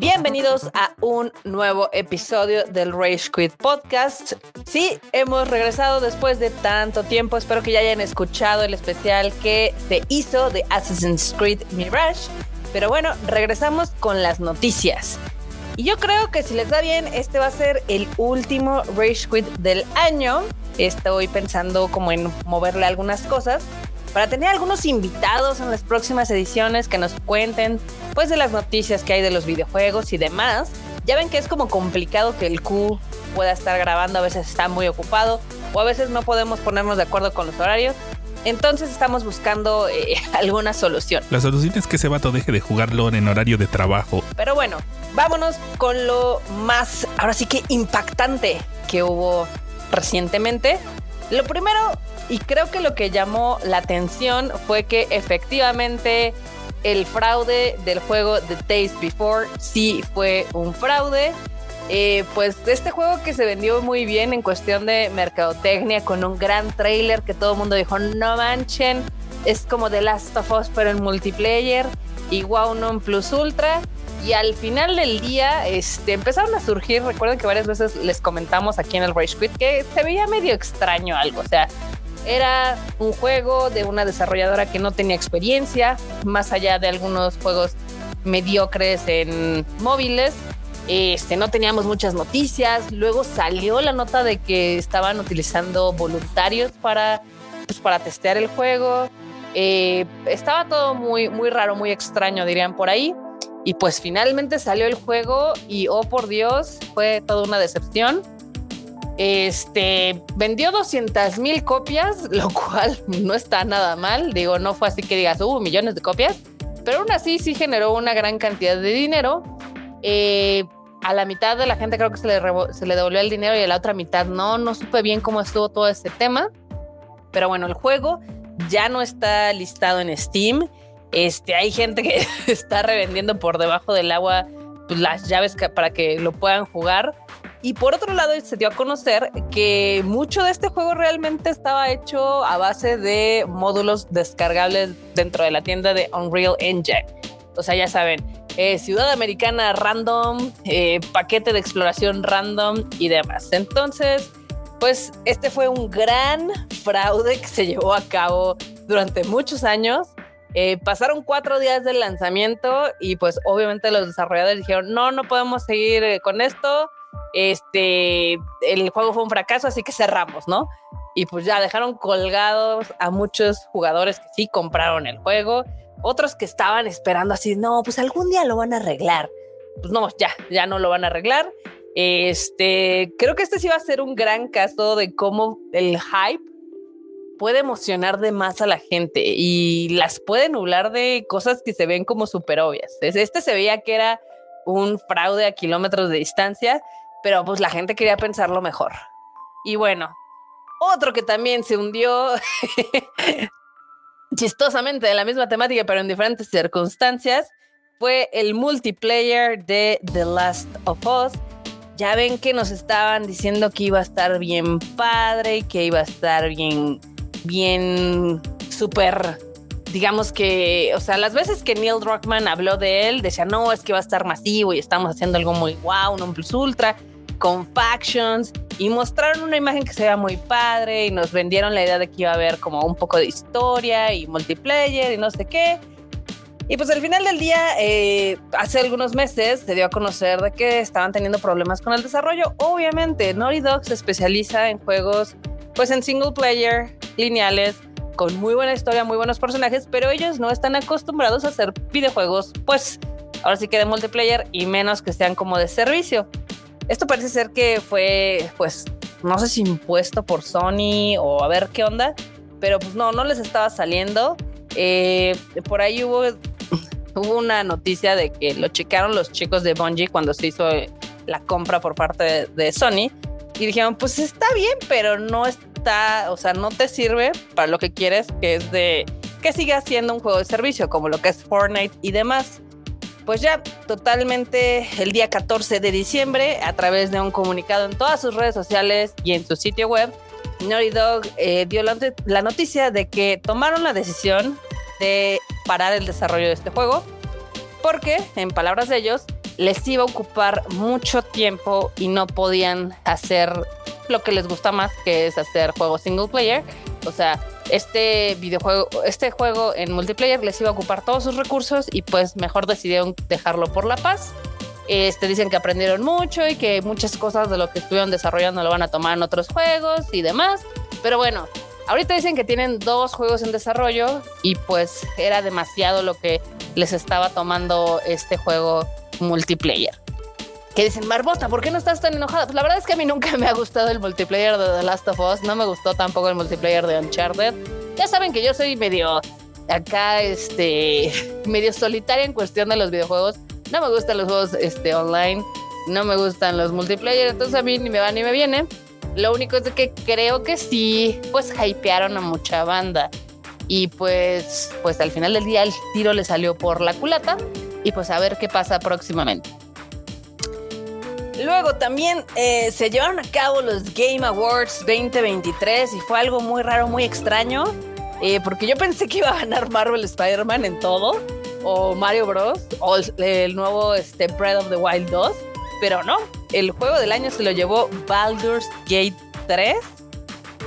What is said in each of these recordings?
Bienvenidos a un nuevo episodio del Rage Quit Podcast. Sí, hemos regresado después de tanto tiempo. Espero que ya hayan escuchado el especial que se hizo de Assassin's Creed Mirage. Pero bueno, regresamos con las noticias. Y yo creo que si les da bien, este va a ser el último Rage Quit del año. Estoy pensando como en moverle algunas cosas para tener algunos invitados en las próximas ediciones que nos cuenten pues de las noticias que hay de los videojuegos y demás. Ya ven que es como complicado que el Q pueda estar grabando, a veces está muy ocupado o a veces no podemos ponernos de acuerdo con los horarios. Entonces estamos buscando eh, alguna solución. La solución es que ese vato deje de jugarlo en horario de trabajo. Pero bueno, vámonos con lo más, ahora sí que impactante que hubo recientemente. Lo primero, y creo que lo que llamó la atención fue que efectivamente el fraude del juego The Days Before sí fue un fraude. Eh, pues este juego que se vendió muy bien en cuestión de mercadotecnia con un gran trailer que todo el mundo dijo no manchen es como The Last of Us pero en multiplayer y wow non plus ultra y al final del día este, empezaron a surgir recuerden que varias veces les comentamos aquí en el Rage Quit que se veía medio extraño algo o sea era un juego de una desarrolladora que no tenía experiencia, más allá de algunos juegos mediocres en móviles. Este, no teníamos muchas noticias. Luego salió la nota de que estaban utilizando voluntarios para, pues, para testear el juego. Eh, estaba todo muy, muy raro, muy extraño, dirían por ahí. Y pues finalmente salió el juego y, oh por Dios, fue toda una decepción. Este vendió 200 mil copias, lo cual no está nada mal. Digo, no fue así que digas, hubo millones de copias, pero aún así sí generó una gran cantidad de dinero. Eh, a la mitad de la gente creo que se le, se le devolvió el dinero y a la otra mitad no. No supe bien cómo estuvo todo este tema. Pero bueno, el juego ya no está listado en Steam. Este, hay gente que está revendiendo por debajo del agua pues, las llaves para que lo puedan jugar. Y por otro lado, se dio a conocer que mucho de este juego realmente estaba hecho a base de módulos descargables dentro de la tienda de Unreal Engine. O sea, ya saben, eh, ciudad americana random, eh, paquete de exploración random y demás. Entonces, pues este fue un gran fraude que se llevó a cabo durante muchos años. Eh, pasaron cuatro días del lanzamiento y pues obviamente los desarrolladores dijeron, no, no podemos seguir con esto este, el juego fue un fracaso, así que cerramos, ¿no? Y pues ya dejaron colgados a muchos jugadores que sí compraron el juego, otros que estaban esperando así, no, pues algún día lo van a arreglar. Pues no, ya, ya no lo van a arreglar. Este, creo que este sí va a ser un gran caso de cómo el hype puede emocionar de más a la gente y las puede nublar de cosas que se ven como súper obvias. Este se veía que era un fraude a kilómetros de distancia pero pues la gente quería pensarlo mejor. Y bueno, otro que también se hundió chistosamente de la misma temática, pero en diferentes circunstancias, fue el multiplayer de The Last of Us. Ya ven que nos estaban diciendo que iba a estar bien padre, que iba a estar bien, bien súper, digamos que, o sea, las veces que Neil Druckmann habló de él, decía, no, es que va a estar masivo y estamos haciendo algo muy wow, un plus ultra con factions y mostraron una imagen que se veía muy padre y nos vendieron la idea de que iba a haber como un poco de historia y multiplayer y no sé qué. Y pues al final del día, eh, hace algunos meses se dio a conocer de que estaban teniendo problemas con el desarrollo. Obviamente, Naughty Dog se especializa en juegos pues en single player, lineales, con muy buena historia, muy buenos personajes, pero ellos no están acostumbrados a hacer videojuegos pues ahora sí que de multiplayer y menos que sean como de servicio. Esto parece ser que fue, pues, no sé si impuesto por Sony o a ver qué onda, pero pues no, no les estaba saliendo. Eh, por ahí hubo, hubo una noticia de que lo checaron los chicos de Bungie cuando se hizo la compra por parte de, Sony y dijeron, pues está bien, pero no está, o sea, no te sirve para lo que quieres, que es de que siga siendo un juego de servicio, como lo que es Fortnite y demás. Pues ya totalmente el día 14 de diciembre, a través de un comunicado en todas sus redes sociales y en su sitio web, Naughty Dog eh, dio la, la noticia de que tomaron la decisión de parar el desarrollo de este juego, porque, en palabras de ellos, les iba a ocupar mucho tiempo y no podían hacer lo que les gusta más, que es hacer juegos single player. O sea, este videojuego, este juego en multiplayer les iba a ocupar todos sus recursos y pues mejor decidieron dejarlo por la paz. Este, dicen que aprendieron mucho y que muchas cosas de lo que estuvieron desarrollando lo van a tomar en otros juegos y demás. Pero bueno, ahorita dicen que tienen dos juegos en desarrollo y pues era demasiado lo que les estaba tomando este juego multiplayer que dicen, Marbota, ¿por qué no estás tan enojada? Pues la verdad es que a mí nunca me ha gustado el multiplayer de The Last of Us, no me gustó tampoco el multiplayer de Uncharted. Ya saben que yo soy medio acá, este, medio solitaria en cuestión de los videojuegos. No me gustan los juegos este, online, no me gustan los multiplayer, entonces a mí ni me va ni me viene. Lo único es que creo que sí, pues hypearon a mucha banda. Y pues, pues al final del día el tiro le salió por la culata. Y pues a ver qué pasa próximamente. Luego también eh, se llevaron a cabo los Game Awards 2023 y fue algo muy raro, muy extraño, eh, porque yo pensé que iba a ganar Marvel Spider-Man en todo, o Mario Bros, o el, nuevo este, Breath of the Wild 2, pero no, el juego del año se lo llevó Baldur's Gate 3.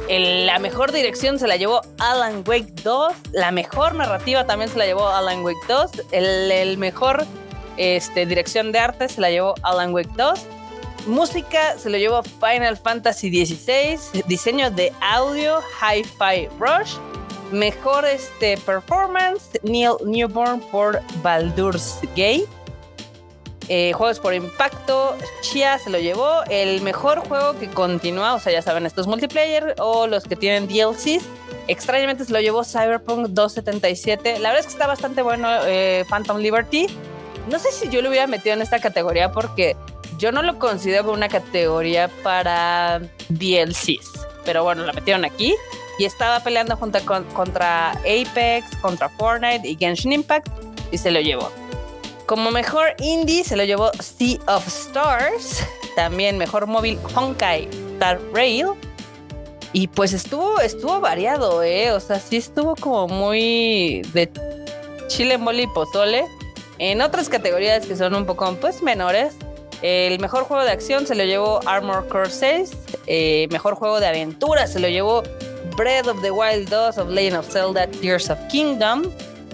la mejor dirección se la llevó Alan Wake 2. La mejor narrativa también se la llevó Alan Wake 2. El, mejor este, dirección de arte se la llevó Alan Wake 2. Música se lo llevó Final Fantasy XVI. Diseño de audio, Hi-Fi Rush. Mejor este, performance, Neil Newborn por Baldur's Gate. Eh, juegos por impacto, Chia se lo llevó. El mejor juego que continúa, o sea, ya saben, estos multiplayer o los que tienen DLCs. Extrañamente se lo llevó Cyberpunk 277. La verdad es que está bastante bueno eh, Phantom Liberty. No sé si yo lo hubiera metido en esta categoría porque yo no lo considero una categoría para DLCs, pero bueno, la metieron aquí y estaba peleando junto con, contra Apex, contra Fortnite y Genshin Impact y se lo llevó. Como mejor indie se lo llevó Sea of Stars, también mejor móvil Honkai Star Rail. Y pues estuvo, estuvo variado, ¿eh? O sea, sí estuvo como muy de chile, mole y pozole. En otras categorías que son un poco pues menores, el mejor juego de acción se lo llevó Armor Core 6. Eh, mejor juego de aventura se lo llevó Breath of the Wild 2 of Legend of Zelda Tears of Kingdom.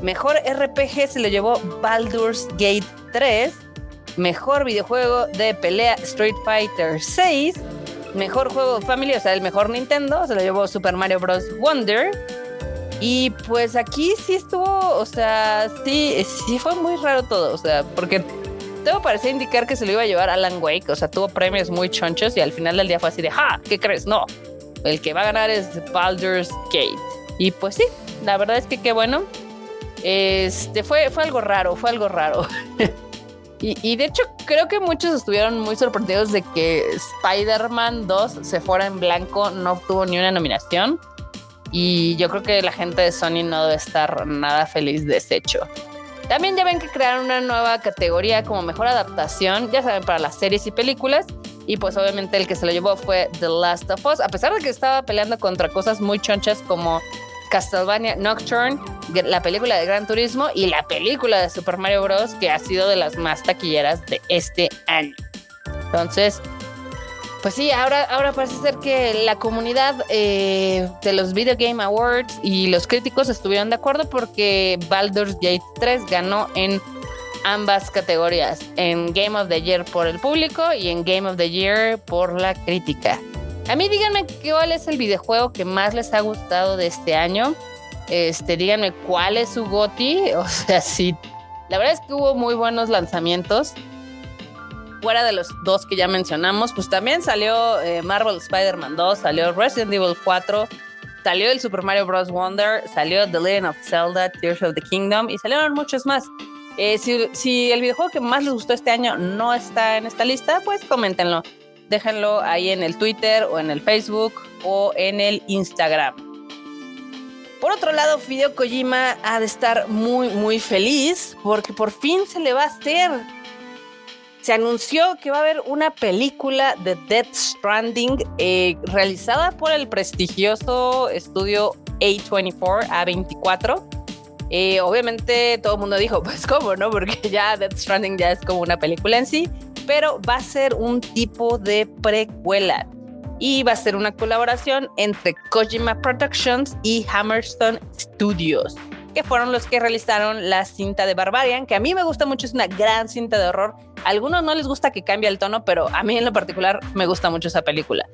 Mejor RPG se lo llevó Baldur's Gate 3. Mejor videojuego de pelea Street Fighter 6. Mejor juego Family, o sea, el mejor Nintendo, se lo llevó Super Mario Bros. Wonder. Y pues aquí sí estuvo, o sea, sí, sí fue muy raro todo, o sea, porque todo parecía indicar que se lo iba a llevar Alan Wake, o sea, tuvo premios muy chonchos y al final del día fue así de, ¡ja! ¿Qué crees? No, el que va a ganar es Baldur's Gate. Y pues sí, la verdad es que qué bueno. Este fue, fue algo raro, fue algo raro. y, y, de hecho, creo que muchos estuvieron muy sorprendidos de que Spider-Man 2 se fuera en blanco, no obtuvo ni una nominación. Y yo creo que la gente de Sony no debe estar nada feliz de ese hecho. También ya ven que crearon una nueva categoría como mejor adaptación, ya saben, para las series y películas. Y pues obviamente el que se lo llevó fue The Last of Us, a pesar de que estaba peleando contra cosas muy chonchas como Castlevania Nocturne, la película de Gran Turismo y la película de Super Mario Bros. que ha sido de las más taquilleras de este año. Entonces, pues sí, ahora, ahora parece ser que la comunidad eh, de los Video Game Awards y los críticos estuvieron de acuerdo porque Baldur's Gate 3 ganó en ambas categorías, en Game of the Year por el público y en Game of the Year por la crítica. A mí díganme cuál es el videojuego que más les ha gustado de este año. Este, díganme cuál es su GOTI. O sea, sí, la verdad es que hubo muy buenos lanzamientos fuera de los dos que ya mencionamos, pues también salió eh, Marvel Spider-Man 2, salió Resident Evil 4, salió el Super Mario Bros. Wonder, salió The Legend of Zelda, Tears of the Kingdom y salieron muchos más. Eh, si, el videojuego que más les gustó este año no está en esta lista, pues coméntenlo. Déjenlo ahí en el Twitter o en el Facebook o en el Instagram. Por otro lado, Fideo Kojima ha de estar muy, muy feliz porque por fin se le va a hacer. Se anunció que va a haber una película de Death Stranding eh, realizada por el prestigioso estudio A24, A24. Eh, obviamente todo el mundo dijo, pues cómo, ¿no? Porque ya Death Stranding ya es como una película en sí, pero va a ser un tipo de precuela y va a ser una colaboración entre Kojima Productions y Hammerstone Studios, que fueron los que realizaron la cinta de Barbarian, que a mí me gusta mucho, es una gran cinta de horror. Algunos no les gusta que cambie el tono, pero a mí en lo particular me gusta mucho esa película.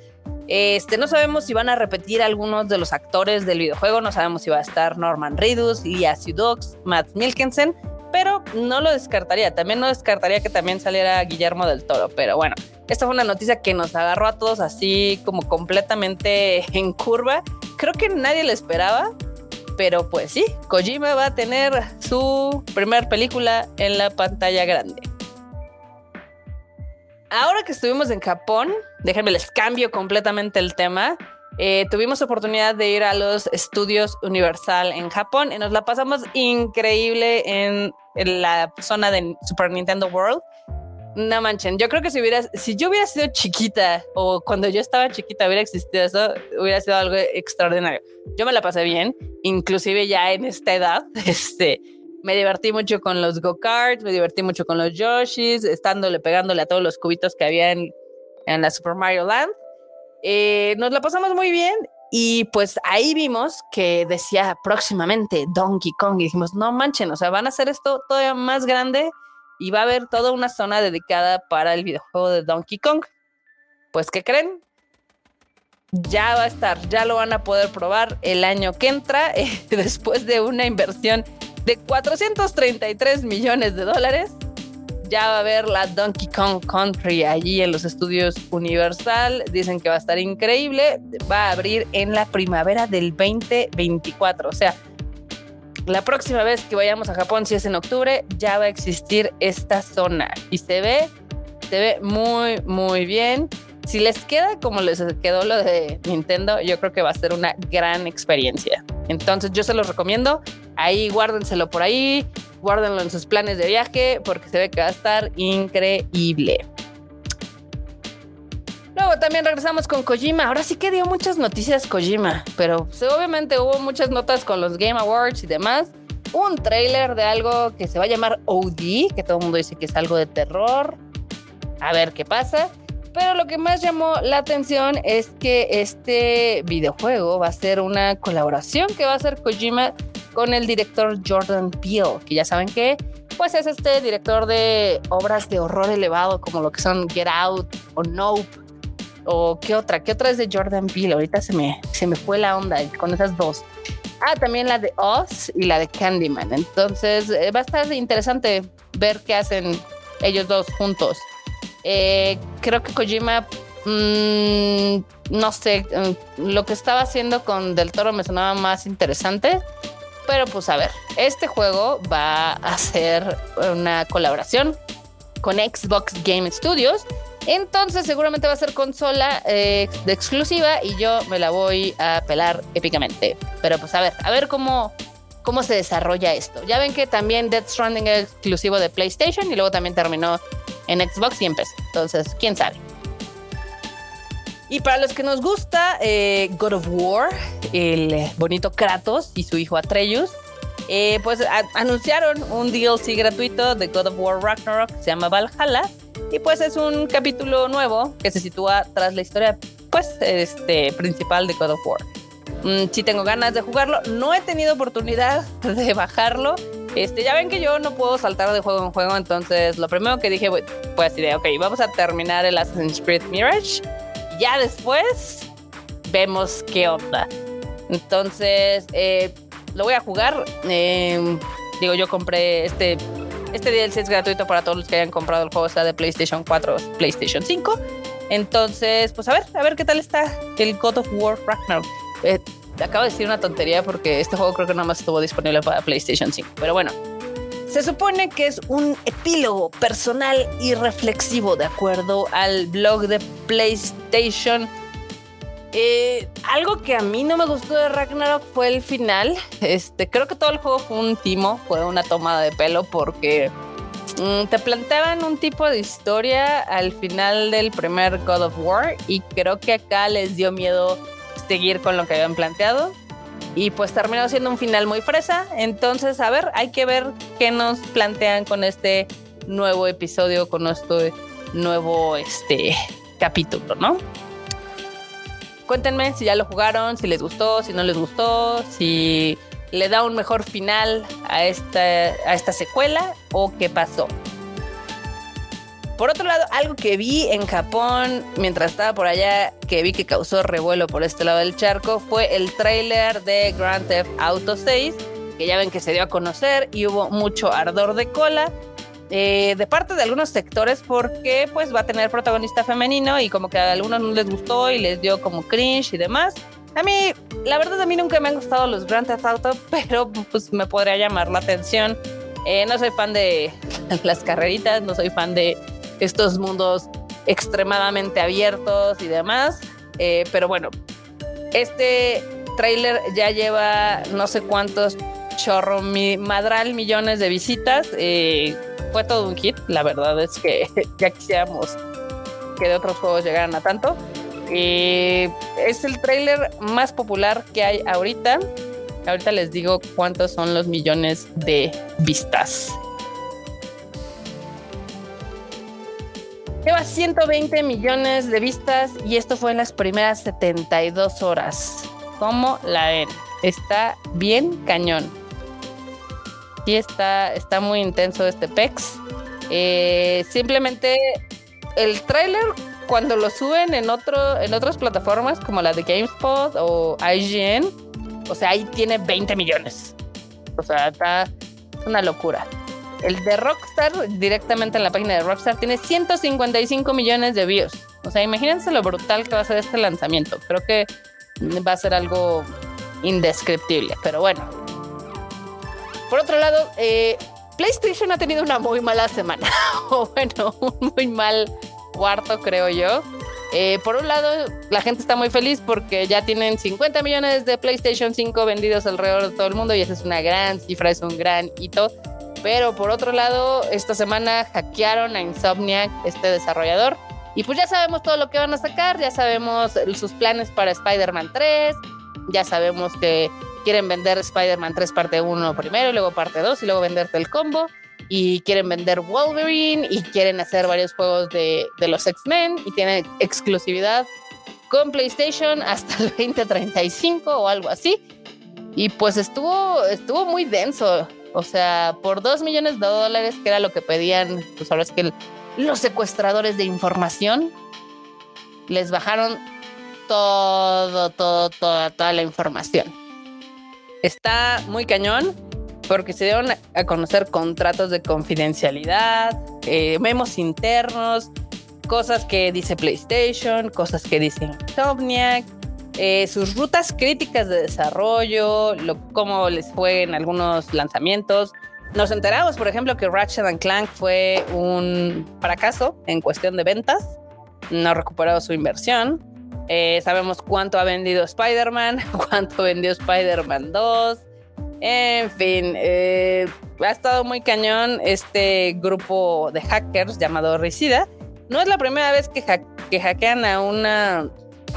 Este, no sabemos si van a repetir algunos de los actores del videojuego, no sabemos si va a estar Norman Reedus, Lia Sudux, Matt Milkensen, pero no lo descartaría. También no descartaría que también saliera Guillermo del Toro, pero bueno, esta fue una noticia que nos agarró a todos así como completamente en curva. Creo que nadie lo esperaba, pero pues sí, Kojima va a tener su primer película en la pantalla grande. Ahora que estuvimos en Japón, déjenme les cambio completamente el tema. Eh, tuvimos oportunidad de ir a los estudios Universal en Japón y nos la pasamos increíble en, la zona de Super Nintendo World. No manchen, yo creo que si hubiera, si yo hubiera sido chiquita o cuando yo estaba chiquita hubiera existido eso, hubiera sido algo extraordinario. Yo me la pasé bien, inclusive ya en esta edad, este, me divertí mucho con los go-karts, me divertí mucho con los Yoshis, estándole, pegándole a todos los cubitos que había en, en la Super Mario Land. Eh, nos la pasamos muy bien y pues ahí vimos que decía próximamente Donkey Kong y dijimos, no manchen, o sea, van a hacer esto todavía más grande y va a haber toda una zona dedicada para el videojuego de Donkey Kong. Pues, ¿qué creen? Ya va a estar, ya lo van a poder probar el año que entra, eh, después de una inversión de 433 millones de dólares. Ya va a haber la Donkey Kong Country allí en los estudios Universal. Dicen que va a estar increíble. Va a abrir en la primavera del 2024. O sea, la próxima vez que vayamos a Japón, si es en octubre, ya va a existir esta zona y se ve, se ve muy, muy bien. Si les queda como les quedó lo de Nintendo, yo creo que va a ser una gran experiencia. Entonces yo se los recomiendo. Ahí guárdenselo por ahí, guárdenlo en sus planes de viaje porque se ve que va a estar increíble. Luego también regresamos con Kojima. Ahora sí que dio muchas noticias Kojima, pero pues, obviamente hubo muchas notas con los Game Awards y demás. Un trailer de algo que se va a llamar OD, que todo el mundo dice que es algo de terror. A ver qué pasa. Pero lo que más llamó la atención es que este videojuego va a ser una colaboración que va a hacer Kojima con el director Jordan Peele, que ya saben que pues es este director de obras de horror elevado como lo que son Get Out o Nope o qué otra, qué otra es de Jordan Peele. Ahorita se me, se me fue la onda con esas dos. Ah, también la de Oz y la de Candyman. Entonces eh, va a estar interesante ver qué hacen ellos dos juntos. Eh, creo que Kojima, mmm, no sé, mm, lo que estaba haciendo con Del Toro me sonaba más interesante. Pero pues a ver, este juego va a ser una colaboración con Xbox Game Studios entonces seguramente va a ser consola eh, de exclusiva y yo me la voy a pelar épicamente. Pero pues a ver, a ver cómo, cómo se desarrolla esto. Ya ven que también Death Stranding es exclusivo de PlayStation y luego también terminó en Xbox y en PC. Entonces, quién sabe. Y para los que nos gusta eh, God of War, el bonito Kratos y su hijo Atreus, eh, pues anunciaron un DLC gratuito de God of War Ragnarok que se llama Valhalla y pues es un capítulo nuevo que se sitúa tras la historia pues este principal de God of War. Mm, si tengo ganas de jugarlo, no he tenido oportunidad de bajarlo. Este, ya ven que yo no puedo saltar de juego en juego, entonces lo primero que dije fue así de, ok, vamos a terminar el Assassin's Creed Mirage. Ya después vemos qué onda. Entonces, eh, lo voy a jugar. Eh, digo, yo compré este este DLC es gratuito para todos los que hayan comprado el juego, sea de PlayStation 4 o PlayStation 5. Entonces, pues a ver, a ver qué tal está el God of War Ragnarok. Eh, acabo de decir una tontería porque este juego creo que nada más estuvo disponible para PlayStation 5. Pero bueno, se supone que es un epílogo personal y reflexivo de acuerdo al blog de PlayStation Eh, algo que a mí no me gustó de Ragnarok fue el final. Este, creo que todo el juego fue un timo, fue una tomada de pelo porque mm, te planteaban un tipo de historia al final del primer God of War y creo que acá les dio miedo seguir con lo que habían planteado. Y pues terminó siendo un final muy fresa. Entonces, a ver, hay que ver qué nos plantean con este nuevo episodio, con este nuevo este, capítulo, ¿no? Cuéntenme si ya lo jugaron, si les gustó, si no les gustó, si le da un mejor final a esta, a esta secuela o qué pasó. Por otro lado, algo que vi en Japón mientras estaba por allá, que vi que causó revuelo por este lado del charco, fue el tráiler de Grand Theft Auto 6, que ya ven que se dio a conocer y hubo mucho ardor de cola. Eh, de parte de algunos sectores porque pues va a tener protagonista femenino y como que a algunos no les gustó y les dio como cringe y demás. A mí, la verdad a mí nunca me han gustado los Grand Theft Auto, pero pues me podría llamar la atención. Eh, no soy fan de las carreritas, no soy fan de estos mundos extremadamente abiertos y demás. Eh, pero bueno, este trailer ya lleva no sé cuántos chorro madral millones de visitas. Eh, fue todo un hit. La verdad es que ya quisiéramos que de otros juegos llegaran a tanto. Eh, es el trailer más popular que hay ahorita. Ahorita les digo cuántos son los millones de vistas. Lleva 120 millones de vistas y esto fue en las primeras 72 horas. ¿Cómo la ven? Está bien cañón. Sí, está, está muy intenso este PEX. Eh, simplemente el tráiler, cuando lo suben en, otro, en otras plataformas como la de GameSpot o IGN, o sea, ahí tiene 20 millones. O sea, está una locura. El de Rockstar, directamente en la página de Rockstar, tiene 155 millones de views. O sea, imagínense lo brutal que va a ser este lanzamiento. Creo que va a ser algo indescriptible, pero bueno. Por otro lado, eh, PlayStation ha tenido una muy mala semana, o bueno, un muy mal cuarto, creo yo. Eh, por un lado, la gente está muy feliz porque ya tienen 50 millones de PlayStation 5 vendidos alrededor de todo el mundo y esa es una gran cifra, es un gran hito. Pero por otro lado, esta semana hackearon a Insomniac, este desarrollador. Y pues ya sabemos todo lo que van a sacar, ya sabemos sus planes para Spider-Man 3, ya sabemos que quieren vender Spider-Man 3 parte 1 primero y luego parte 2 y luego venderte el combo. Y quieren vender Wolverine y quieren hacer varios juegos de, de los X-Men y tienen exclusividad con PlayStation hasta el 2035 o algo así. Y pues estuvo, estuvo muy denso o sea, por dos millones de dólares, que era lo que pedían, pues ahora es que los secuestradores de información les bajaron todo, todo, toda, toda la información. Está muy cañón porque se dieron a conocer contratos de confidencialidad, eh, memos internos, cosas que dice PlayStation, cosas que dice Insomniac, eh, sus rutas críticas de desarrollo, lo, cómo les fue en algunos lanzamientos. Nos enteramos, por ejemplo, que Ratchet Clank fue un fracaso en cuestión de ventas, no ha recuperado su inversión. Eh, sabemos cuánto ha vendido Spider-Man, cuánto vendió Spider-Man 2. En fin, eh, ha estado muy cañón este grupo de hackers llamado Ricida. No es la primera vez que hackean a una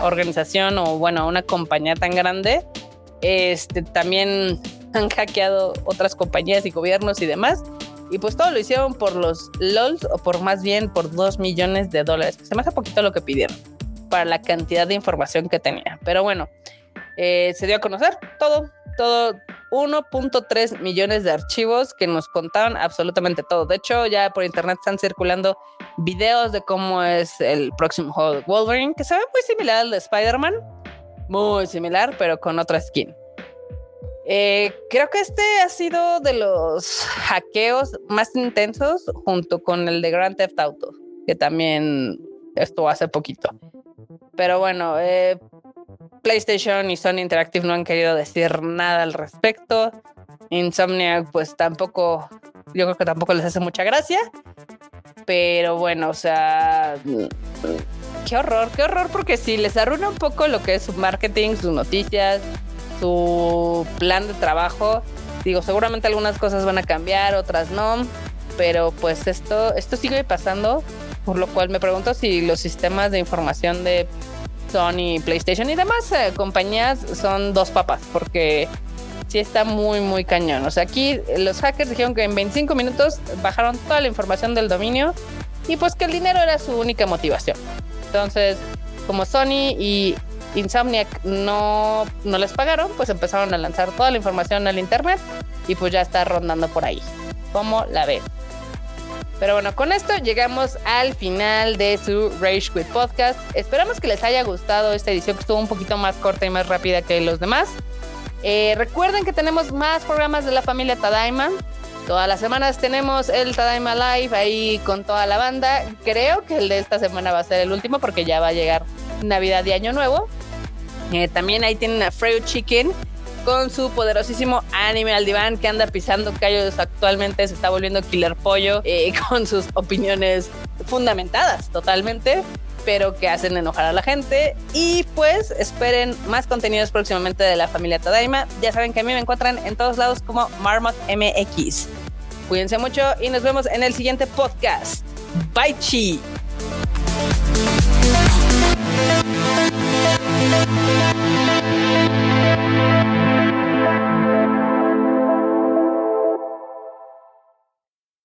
organización o bueno, una compañía tan grande, este, también han hackeado otras compañías y gobiernos y demás. Y pues todo lo hicieron por los LOLs o por más bien por dos millones de dólares. Se me hace poquito lo que pidieron para la cantidad de información que tenía. Pero bueno, eh, se dio a conocer todo, todo 1.3 millones de archivos que nos contaban absolutamente todo. De hecho, ya por internet están circulando videos de cómo es el próximo juego Wolverine, que se ve muy similar al de Spider-Man. Muy similar, pero con otra skin. Eh, creo que este ha sido de los hackeos más intensos junto con el de Grand Theft Auto, que también estuvo hace poquito. Pero bueno, eh, PlayStation y Sony Interactive no han querido decir nada al respecto. Insomnia, pues tampoco, yo creo que tampoco les hace mucha gracia. Pero bueno, o sea, qué horror, qué horror, porque si les arruina un poco lo que es su marketing, sus noticias, su plan de trabajo, digo, seguramente algunas cosas van a cambiar, otras no, pero pues esto, esto sigue pasando, por lo cual me pregunto si los sistemas de información de Sony, PlayStation y demás eh, compañías son dos papas, porque sí está muy, muy cañón. O sea, aquí los hackers dijeron que en 25 minutos bajaron toda la información del dominio y pues que el dinero era su única motivación. Entonces, como Sony y Insomniac no, no les pagaron, pues empezaron a lanzar toda la información al internet y pues ya está rondando por ahí. ¿Cómo la ve? Pero bueno, con esto llegamos al final de su Rage Quit Podcast. Esperamos que les haya gustado esta edición que estuvo un poquito más corta y más rápida que los demás. Eh, recuerden que tenemos más programas de la familia Tadaima. Todas las semanas tenemos el Tadaima Live ahí con toda la banda. Creo que el de esta semana va a ser el último porque ya va a llegar Navidad y Año Nuevo. Eh, también ahí tienen a Freud Chicken con su poderosísimo anime al diván que anda pisando callos actualmente, se está volviendo killer pollo eh, con sus opiniones fundamentadas totalmente pero que hacen enojar a la gente. Y pues esperen más contenidos próximamente de la familia Tadaima. Ya saben que a mí me encuentran en todos lados como Marmot MX. Cuídense mucho y nos vemos en el siguiente podcast. Bye chi.